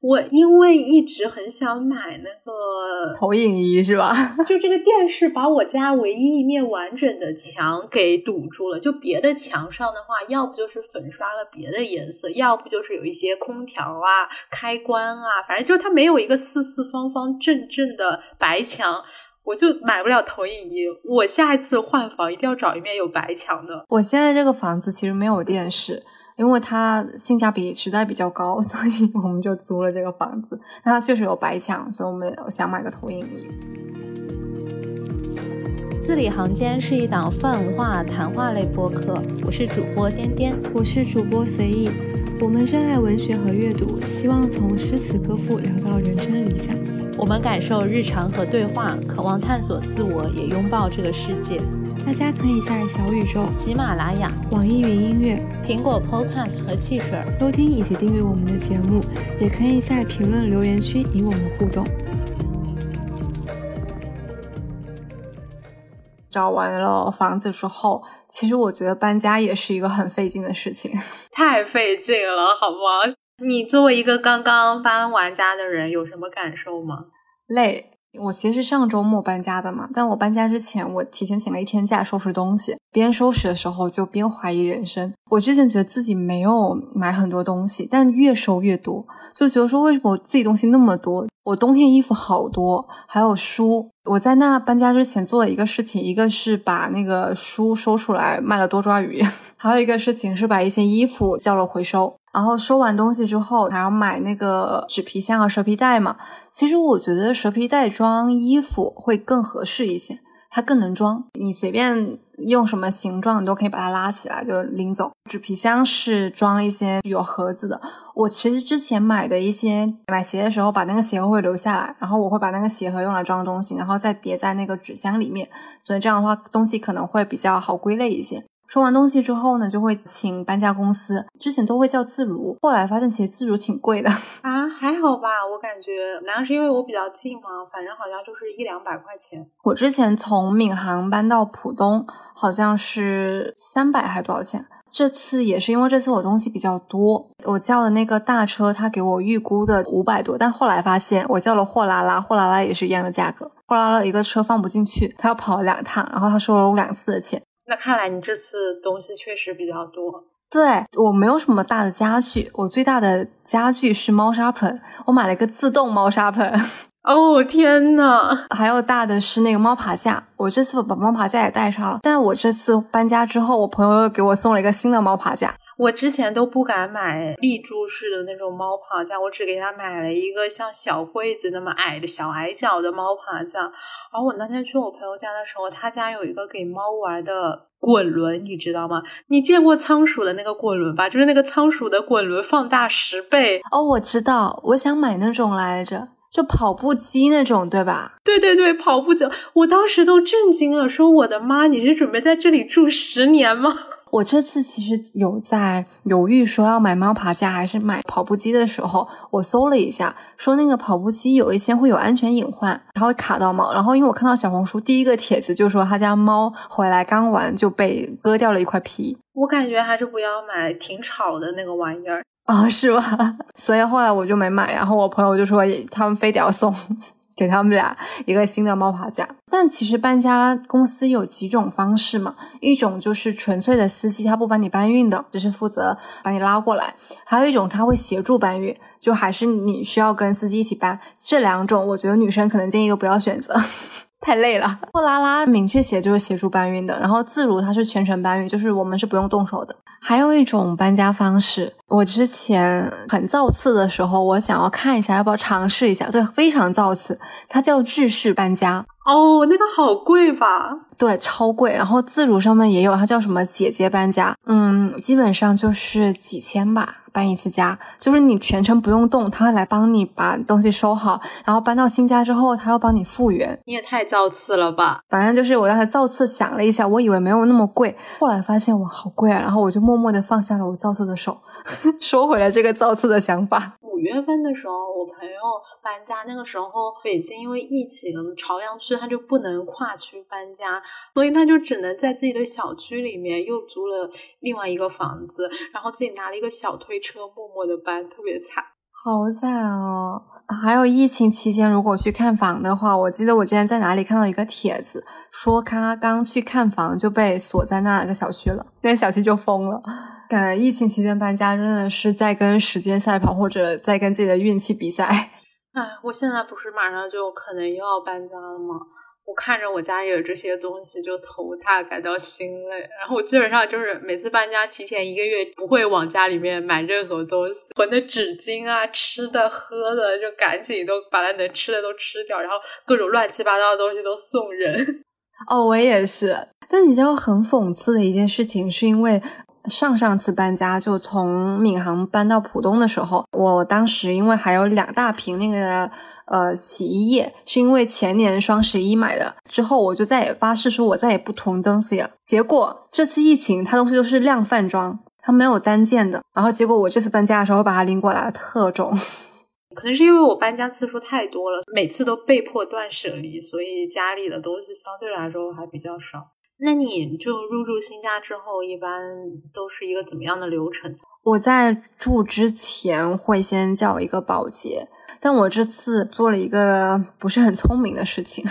我因为一直很想买那个投影仪，是吧？就这个电视把我家唯一一面完整的墙给堵住了。就别的墙上的话，要不就是粉刷了别的颜色，要不就是有一些空调啊、开关啊，反正就是它没有一个四四方方正正的白墙，我就买不了投影仪。我下一次换房一定要找一面有白墙的。我现在这个房子其实没有电视。因为它性价比实在比较高，所以我们就租了这个房子。那它确实有白墙，所以我们想买个投影仪。字里行间是一档泛文化谈话类播客，我是主播颠颠，我是主播随意。我们热爱文学和阅读，希望从诗词歌赋聊到人生理想。我们感受日常和对话，渴望探索自我，也拥抱这个世界。大家可以在小宇宙、喜马拉雅、网易云音乐、苹果 Podcast 和汽水收听以及订阅我们的节目，也可以在评论留言区与我们互动。找完了房子之后，其实我觉得搬家也是一个很费劲的事情，太费劲了，好吗？你作为一个刚刚搬完家的人，有什么感受吗？累。我其实是上周末搬家的嘛，但我搬家之前，我提前请了一天假收拾东西。边收拾的时候就边怀疑人生。我之前觉得自己没有买很多东西，但越收越多，就觉得说为什么我自己东西那么多？我冬天衣服好多，还有书。我在那搬家之前做了一个事情，一个是把那个书收出来卖了多抓鱼，还有一个事情是把一些衣服叫了回收。然后收完东西之后，还要买那个纸皮箱和蛇皮袋嘛。其实我觉得蛇皮袋装衣服会更合适一些，它更能装。你随便用什么形状，你都可以把它拉起来就拎走。纸皮箱是装一些有盒子的。我其实之前买的一些买鞋的时候，把那个鞋盒会留下来，然后我会把那个鞋盒用来装东西，然后再叠在那个纸箱里面。所以这样的话，东西可能会比较好归类一些。收完东西之后呢，就会请搬家公司。之前都会叫自如，后来发现其实自如挺贵的 啊，还好吧？我感觉难道是因为我比较近吗？反正好像就是一两百块钱。我之前从闵行搬到浦东，好像是三百还多少钱？这次也是因为这次我东西比较多，我叫的那个大车，他给我预估的五百多，但后来发现我叫了货拉拉，货拉拉也是一样的价格，货拉拉一个车放不进去，他要跑两趟，然后他收了我两次的钱。那看来你这次东西确实比较多。对我没有什么大的家具，我最大的家具是猫砂盆，我买了一个自动猫砂盆。哦天呐，还有大的是那个猫爬架，我这次把猫爬架也带上了。但我这次搬家之后，我朋友又给我送了一个新的猫爬架。我之前都不敢买立柱式的那种猫爬架，我只给它买了一个像小柜子那么矮的小矮脚的猫爬架。而我那天去我朋友家的时候，他家有一个给猫玩的滚轮，你知道吗？你见过仓鼠的那个滚轮吧？就是那个仓鼠的滚轮放大十倍。哦，我知道，我想买那种来着，就跑步机那种，对吧？对对对，跑步机。我当时都震惊了，说我的妈，你是准备在这里住十年吗？我这次其实有在犹豫，说要买猫爬架还是买跑步机的时候，我搜了一下，说那个跑步机有一些会有安全隐患，它会卡到猫。然后因为我看到小红书第一个帖子就说他家猫回来刚玩就被割掉了一块皮，我感觉还是不要买，挺吵的那个玩意儿。哦，是吧？所以后来我就没买。然后我朋友就说他们非得要送。给他们俩一个新的猫爬架，但其实搬家公司有几种方式嘛，一种就是纯粹的司机，他不帮你搬运的，只是负责把你拉过来；还有一种他会协助搬运，就还是你需要跟司机一起搬。这两种，我觉得女生可能建议都不要选择。太累了。货拉拉明确写就是协助搬运的，然后自如它是全程搬运，就是我们是不用动手的。还有一种搬家方式，我之前很造次的时候，我想要看一下，要不要尝试一下？对，非常造次，它叫日式搬家。哦，那个好贵吧？对，超贵。然后自如上面也有，它叫什么姐姐搬家？嗯，基本上就是几千吧。搬一次家，就是你全程不用动，他会来帮你把东西收好，然后搬到新家之后，他要帮你复原。你也太造次了吧！反正就是我当时造次想了一下，我以为没有那么贵，后来发现哇好贵啊，然后我就默默的放下了我造次的手，收回了这个造次的想法。五月份的时候，我朋友搬家，那个时候北京因为疫情，朝阳区他就不能跨区搬家，所以他就只能在自己的小区里面又租了另外一个房子，然后自己拿了一个小推车，默默的搬，特别惨，好惨哦！还有疫情期间，如果去看房的话，我记得我今天在哪里看到一个帖子，说他刚去看房就被锁在那个小区了，那小区就封了。感觉疫情期间搬家真的是在跟时间赛跑，或者在跟自己的运气比赛。哎，我现在不是马上就可能又要搬家了吗？我看着我家有这些东西就头大，感到心累。然后我基本上就是每次搬家提前一个月不会往家里面买任何东西，囤的纸巾啊、吃的喝的就赶紧都把它能吃的都吃掉，然后各种乱七八糟的东西都送人。哦，我也是。但你知道很讽刺的一件事情，是因为。上上次搬家就从闵行搬到浦东的时候，我当时因为还有两大瓶那个呃洗衣液，是因为前年双十一买的，之后我就再也发誓说我再也不囤东西了。结果这次疫情，它东西都是量贩装，它没有单件的。然后结果我这次搬家的时候把它拎过来，特重。可能是因为我搬家次数太多了，每次都被迫断舍离，所以家里的东西相对来说还比较少。那你就入住新家之后，一般都是一个怎么样的流程？我在住之前会先叫一个保洁，但我这次做了一个不是很聪明的事情。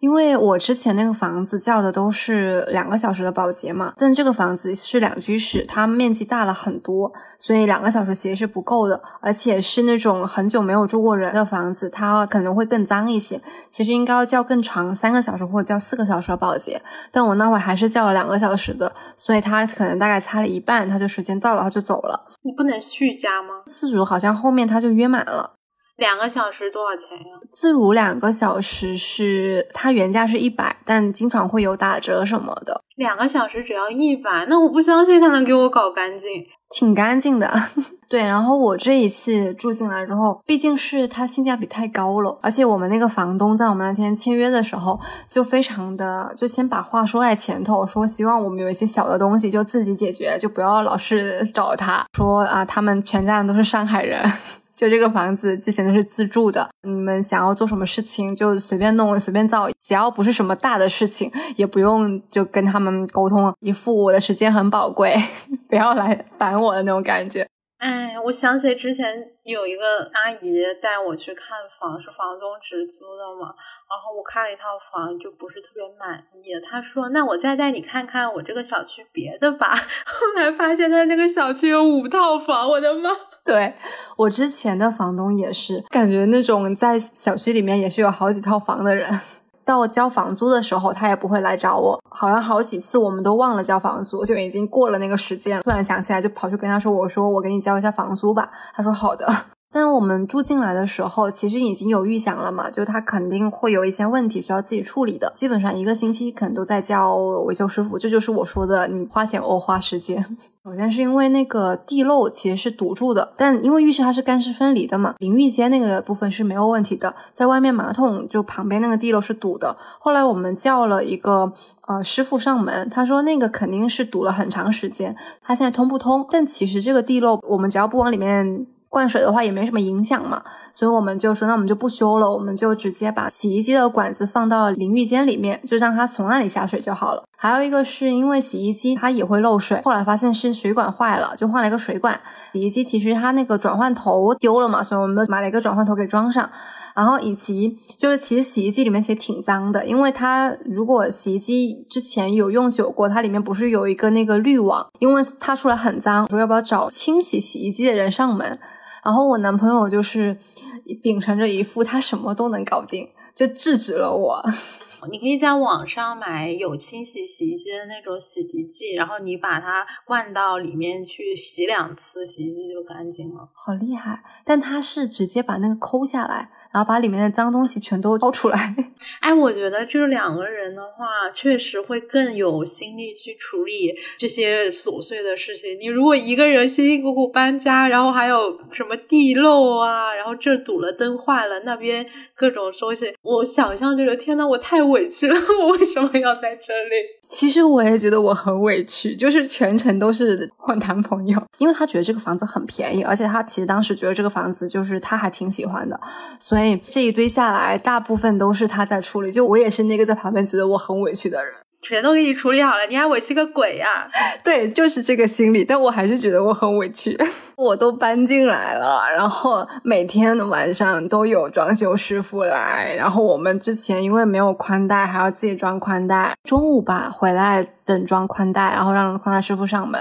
因为我之前那个房子叫的都是两个小时的保洁嘛，但这个房子是两居室，它面积大了很多，所以两个小时其实是不够的，而且是那种很久没有住过人的房子，它可能会更脏一些。其实应该要叫更长，三个小时或者叫四个小时的保洁，但我那会还是叫了两个小时的，所以他可能大概擦了一半，他就时间到了，他就走了。你不能续加吗？自主好像后面他就约满了。两个小时多少钱呀？自如两个小时是它原价是一百，但经常会有打折什么的。两个小时只要一百，那我不相信他能给我搞干净。挺干净的，对。然后我这一次住进来之后，毕竟是它性价比太高了，而且我们那个房东在我们那天签约的时候就非常的，就先把话说在前头，说希望我们有一些小的东西就自己解决，就不要老是找他。说啊，他们全家人都是上海人。就这个房子之前都是自住的，你们想要做什么事情就随便弄随便造，只要不是什么大的事情，也不用就跟他们沟通，一副我的时间很宝贵，不要来烦我的那种感觉。哎，我想起之前有一个阿姨带我去看房，是房东直租的嘛。然后我看了一套房，就不是特别满意。她说：“那我再带你看看我这个小区别的吧。”后来发现他那个小区有五套房，我的妈！对我之前的房东也是，感觉那种在小区里面也是有好几套房的人。到我交房租的时候，他也不会来找我。好像好几次我们都忘了交房租，就已经过了那个时间。突然想起来，就跑去跟他说：“我说我给你交一下房租吧。”他说：“好的。”但我们住进来的时候，其实已经有预想了嘛，就他肯定会有一些问题需要自己处理的。基本上一个星期可能都在叫维修师傅，这就是我说的，你花钱哦花时间。首先是因为那个地漏其实是堵住的，但因为浴室它是干湿分离的嘛，淋浴间那个部分是没有问题的，在外面马桶就旁边那个地漏是堵的。后来我们叫了一个呃师傅上门，他说那个肯定是堵了很长时间，他现在通不通？但其实这个地漏我们只要不往里面。灌水的话也没什么影响嘛，所以我们就说那我们就不修了，我们就直接把洗衣机的管子放到淋浴间里面，就让它从那里下水就好了。还有一个是因为洗衣机它也会漏水，后来发现是水管坏了，就换了一个水管。洗衣机其实它那个转换头丢了嘛，所以我们买了一个转换头给装上。然后以及就是其实洗衣机里面其实挺脏的，因为它如果洗衣机之前有用久过，它里面不是有一个那个滤网，因为它出来很脏，说要不要找清洗洗衣机的人上门。然后我男朋友就是秉承着一副他什么都能搞定，就制止了我。你可以在网上买有清洗洗衣机的那种洗涤剂，然后你把它灌到里面去洗两次，洗衣机就干净了。好厉害！但他是直接把那个抠下来，然后把里面的脏东西全都掏出来。哎，我觉得就是两个人的话，确实会更有心力去处理这些琐碎的事情。你如果一个人辛辛苦苦搬家，然后还有什么地漏啊，然后这堵了灯坏了，那边各种收拾，我想象就是天呐，我太。委屈了，我为什么要在这里？其实我也觉得我很委屈，就是全程都是我男朋友，因为他觉得这个房子很便宜，而且他其实当时觉得这个房子就是他还挺喜欢的，所以这一堆下来，大部分都是他在处理，就我也是那个在旁边觉得我很委屈的人。全都给你处理好了，你还委屈个鬼呀？对，就是这个心理，但我还是觉得我很委屈。我都搬进来了，然后每天晚上都有装修师傅来，然后我们之前因为没有宽带，还要自己装宽带。中午吧回来等装宽带，然后让宽带师傅上门。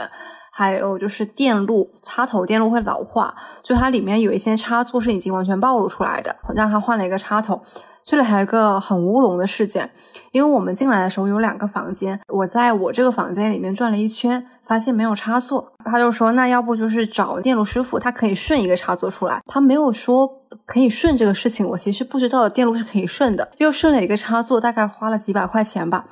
还有就是电路插头电路会老化，就它里面有一些插座是已经完全暴露出来的，让他换了一个插头。这里还有个很乌龙的事件，因为我们进来的时候有两个房间，我在我这个房间里面转了一圈，发现没有插座，他就说那要不就是找电路师傅，他可以顺一个插座出来，他没有说可以顺这个事情，我其实不知道电路是可以顺的，又顺了一个插座，大概花了几百块钱吧。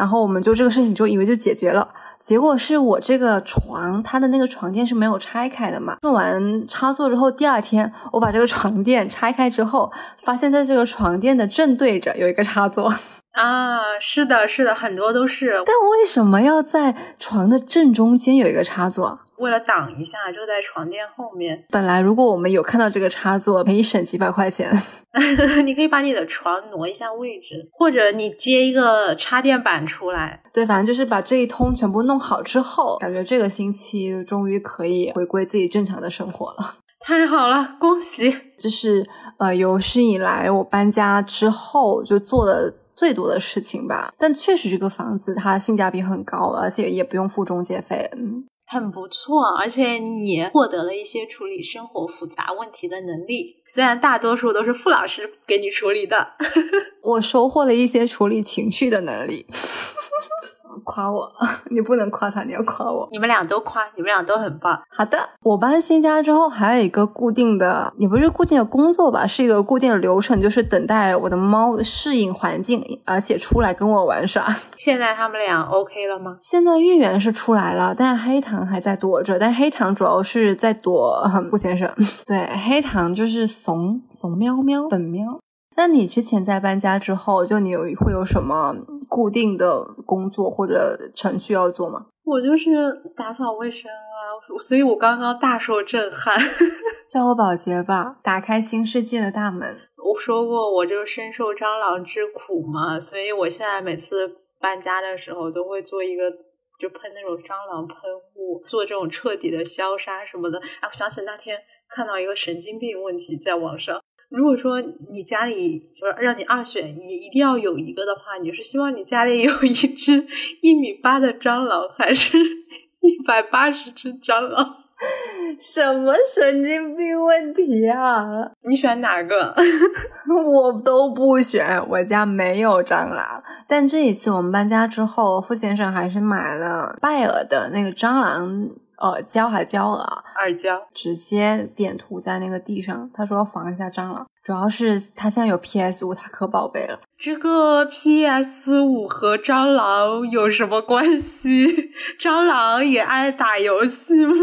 然后我们就这个事情就以为就解决了，结果是我这个床它的那个床垫是没有拆开的嘛。用完插座之后，第二天我把这个床垫拆开之后，发现在这个床垫的正对着有一个插座 啊，是的，是的，很多都是。但为什么要在床的正中间有一个插座？为了挡一下，就在床垫后面。本来如果我们有看到这个插座，可以省几百块钱。你可以把你的床挪一下位置，或者你接一个插电板出来。对，反正就是把这一通全部弄好之后，感觉这个星期终于可以回归自己正常的生活了。太好了，恭喜！这是呃有史以来我搬家之后就做的最多的事情吧。但确实这个房子它性价比很高，而且也不用付中介费。嗯。很不错，而且你获得了一些处理生活复杂问题的能力，虽然大多数都是傅老师给你处理的，我收获了一些处理情绪的能力。夸我，你不能夸他，你要夸我。你们俩都夸，你们俩都很棒。好的，我搬新家之后还有一个固定的，也不是固定的工作吧，是一个固定的流程，就是等待我的猫适应环境，而且出来跟我玩耍。现在他们俩 OK 了吗？现在月圆是出来了，但黑糖还在躲着。但黑糖主要是在躲顾先生。对，黑糖就是怂怂喵喵本喵。那你之前在搬家之后，就你有会有什么固定的工作或者程序要做吗？我就是打扫卫生啊，所以我刚刚大受震撼。叫我保洁吧，打开新世界的大门。我说过，我就深受蟑螂之苦嘛，所以我现在每次搬家的时候都会做一个，就喷那种蟑螂喷雾，做这种彻底的消杀什么的。哎，我想起那天看到一个神经病问题在网上。如果说你家里就是让你二选一，一定要有一个的话，你是希望你家里有一只一米八的蟑螂，还是一百八十只蟑螂？什么神经病问题啊！你选哪个？我都不选，我家没有蟑螂。但这一次我们搬家之后，傅先生还是买了拜耳的那个蟑螂。呃，胶还胶啊？二胶，直接点涂在那个地上。他说要防一下蟑螂，主要是他现在有 PS 五，他可宝贝了。这个 PS 五和蟑螂有什么关系？蟑螂也爱打游戏吗？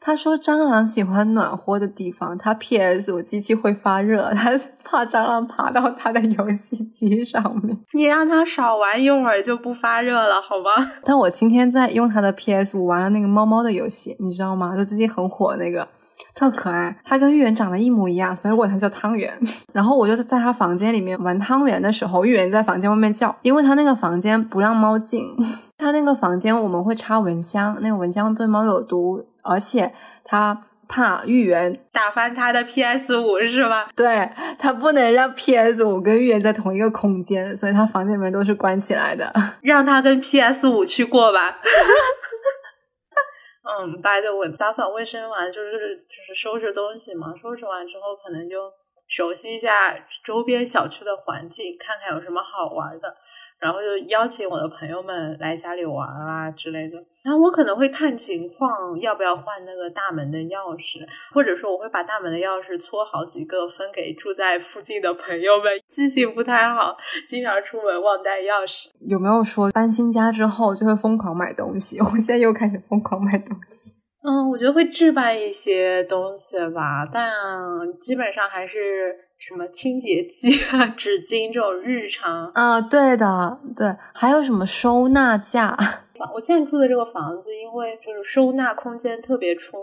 他说蟑螂喜欢暖和的地方，他 PS 五机器会发热，他 怕蟑螂爬到他的游戏机上面。你让他少玩一会儿就不发热了，好吗？但我今天在用他的 PS 五玩了那个猫猫的游戏，你知道吗？就最近很火那个。特可爱。它跟芋圆长得一模一样，所以我管他叫汤圆。然后我就在他房间里面玩汤圆的时候，芋圆在房间外面叫，因为他那个房间不让猫进。他那个房间我们会插蚊香，那个蚊香对猫有毒，而且他。怕芋圆打翻他的 PS 五是吧？对他不能让 PS 五跟芋圆在同一个空间，所以他房间里面都是关起来的。让他跟 PS 五去过吧。嗯，by the way，打扫卫生完就是就是收拾东西嘛，收拾完之后可能就熟悉一下周边小区的环境，看看有什么好玩的。然后就邀请我的朋友们来家里玩啊之类的。然后我可能会看情况要不要换那个大门的钥匙，或者说我会把大门的钥匙搓好几个分给住在附近的朋友们。记性不太好，经常出门忘带钥匙。有没有说搬新家之后就会疯狂买东西？我现在又开始疯狂买东西。嗯，我觉得会置办一些东西吧，但基本上还是。什么清洁剂啊、纸巾这种日常啊，对的，对，还有什么收纳架。我现在住的这个房子，因为就是收纳空间特别充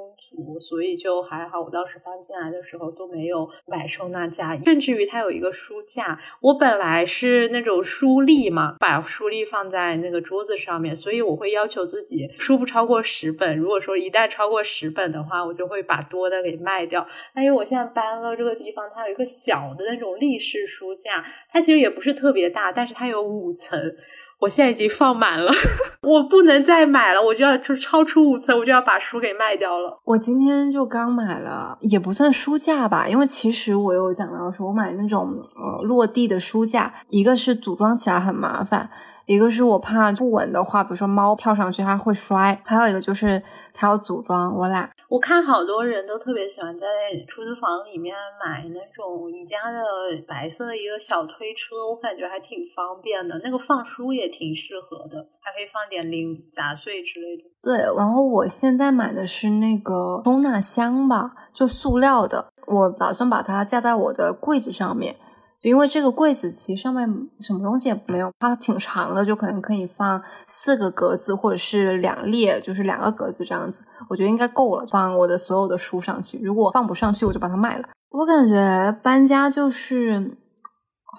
所以就还好。我当时搬进来的时候都没有买收纳架，甚至于它有一个书架。我本来是那种书立嘛，把书立放在那个桌子上面，所以我会要求自己书不超过十本。如果说一旦超过十本的话，我就会把多的给卖掉。但是我现在搬了这个地方，它有一个小的那种立式书架，它其实也不是特别大，但是它有五层。我现在已经放满了，我不能再买了，我就要就超出五层，我就要把书给卖掉了。我今天就刚买了，也不算书架吧，因为其实我有讲到说，我买那种呃落地的书架，一个是组装起来很麻烦。一个是我怕不稳的话，比如说猫跳上去它会摔，还有一个就是它要组装，我懒。我看好多人都特别喜欢在出租房里面买那种宜家的白色的一个小推车，我感觉还挺方便的，那个放书也挺适合的，还可以放点零杂碎之类的。对，然后我现在买的是那个收纳箱吧，就塑料的，我打算把它架在我的柜子上面。就因为这个柜子其实上面什么东西也没有，它挺长的，就可能可以放四个格子或者是两列，就是两个格子这样子，我觉得应该够了，放我的所有的书上去。如果放不上去，我就把它卖了。我感觉搬家就是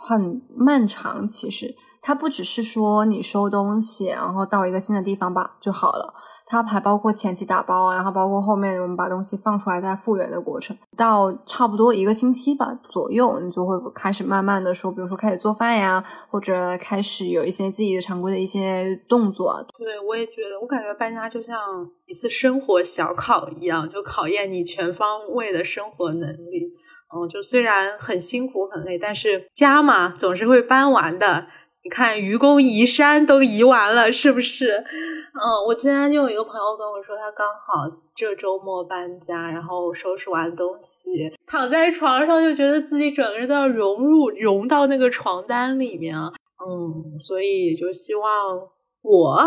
很漫长，其实它不只是说你收东西，然后到一个新的地方吧就好了。它还包括前期打包，然后包括后面我们把东西放出来再复原的过程，到差不多一个星期吧左右，你就会开始慢慢的说，比如说开始做饭呀，或者开始有一些自己的常规的一些动作。对，我也觉得，我感觉搬家就像一次生活小考一样，就考验你全方位的生活能力。嗯，就虽然很辛苦很累，但是家嘛总是会搬完的。你看，愚公移山都移完了，是不是？嗯，我今天就有一个朋友跟我说，他刚好这周末搬家，然后收拾完东西，躺在床上就觉得自己整个人都要融入、融到那个床单里面。嗯，所以就希望我、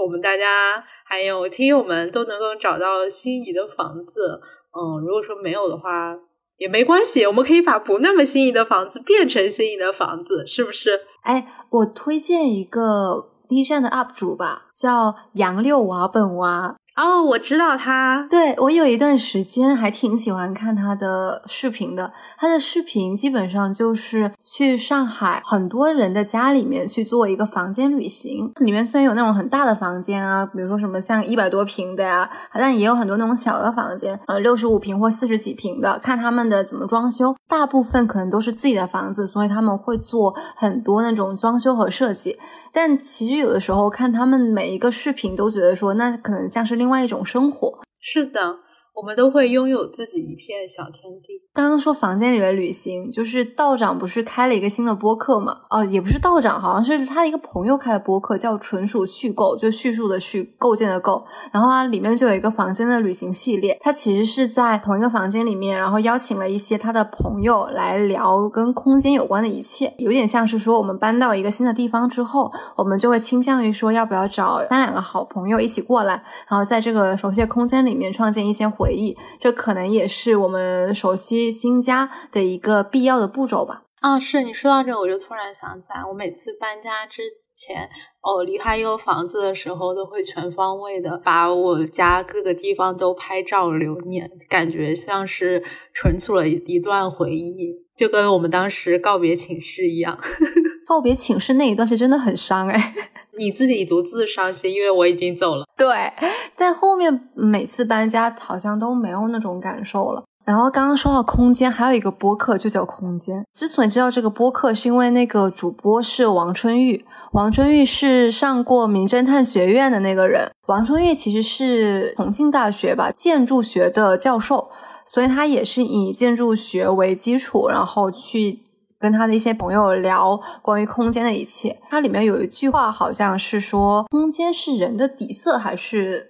我们大家还有听友们都能够找到心仪的房子。嗯，如果说没有的话。也没关系，我们可以把不那么心仪的房子变成心仪的房子，是不是？哎，我推荐一个 B 站的 UP 主吧，叫杨六娃本娃。哦，我知道他。对我有一段时间还挺喜欢看他的视频的。他的视频基本上就是去上海很多人的家里面去做一个房间旅行。里面虽然有那种很大的房间啊，比如说什么像一百多平的呀，但也有很多那种小的房间，呃，六十五平或四十几平的。看他们的怎么装修，大部分可能都是自己的房子，所以他们会做很多那种装修和设计。但其实有的时候看他们每一个视频，都觉得说那可能像是另另外一种生活。是的。我们都会拥有自己一片小天地。刚刚说房间里的旅行，就是道长不是开了一个新的播客嘛？哦，也不是道长，好像是他一个朋友开的播客，叫“纯属虚构”，就叙述的叙，构建的构。然后它里面就有一个房间的旅行系列，它其实是在同一个房间里面，然后邀请了一些他的朋友来聊跟空间有关的一切，有点像是说我们搬到一个新的地方之后，我们就会倾向于说要不要找三两个好朋友一起过来，然后在这个熟悉的空间里面创建一些。回忆，这可能也是我们熟悉新家的一个必要的步骤吧。啊，是你说到这，我就突然想起来，我每次搬家之前，哦，离开一个房子的时候，都会全方位的把我家各个地方都拍照留念，感觉像是存储了一段回忆，就跟我们当时告别寝室一样。告别寝室那一段是真的很伤哎，你自己独自伤心，因为我已经走了。对，但后面每次搬家好像都没有那种感受了。然后刚刚说到空间，还有一个播客就叫空间。之所以知道这个播客，是因为那个主播是王春玉。王春玉是上过名侦探学院的那个人。王春玉其实是重庆大学吧建筑学的教授，所以他也是以建筑学为基础，然后去跟他的一些朋友聊关于空间的一切。它里面有一句话，好像是说空间是人的底色，还是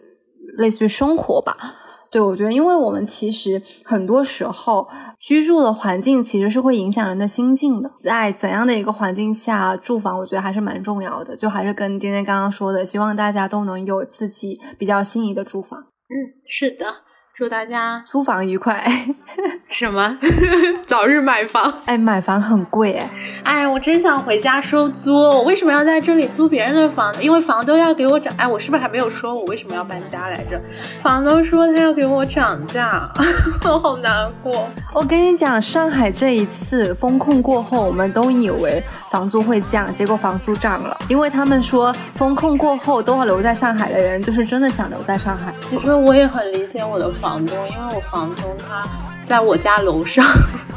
类似于生活吧。对，我觉得，因为我们其实很多时候居住的环境其实是会影响人的心境的，在怎样的一个环境下住房，我觉得还是蛮重要的。就还是跟丁丁刚刚说的，希望大家都能有自己比较心仪的住房。嗯，是的。祝大家租房愉快。什么？早日买房？哎，买房很贵哎。哎，我真想回家收租。我为什么要在这里租别人的房呢？因为房东要给我涨。哎，我是不是还没有说我为什么要搬家来着？房东说他要给我涨价，我好难过。我跟你讲，上海这一次风控过后，我们都以为房租会降，结果房租涨了。因为他们说风控过后都要留在上海的人，就是真的想留在上海。其实我也很理解我的房。东，因为我房东他在我家楼上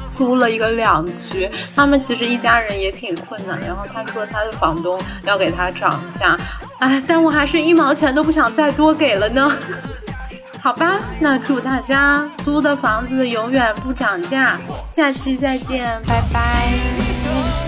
租了一个两居，他们其实一家人也挺困难。然后他说他的房东要给他涨价，哎，但我还是一毛钱都不想再多给了呢。好吧，那祝大家租的房子永远不涨价，下期再见，拜拜。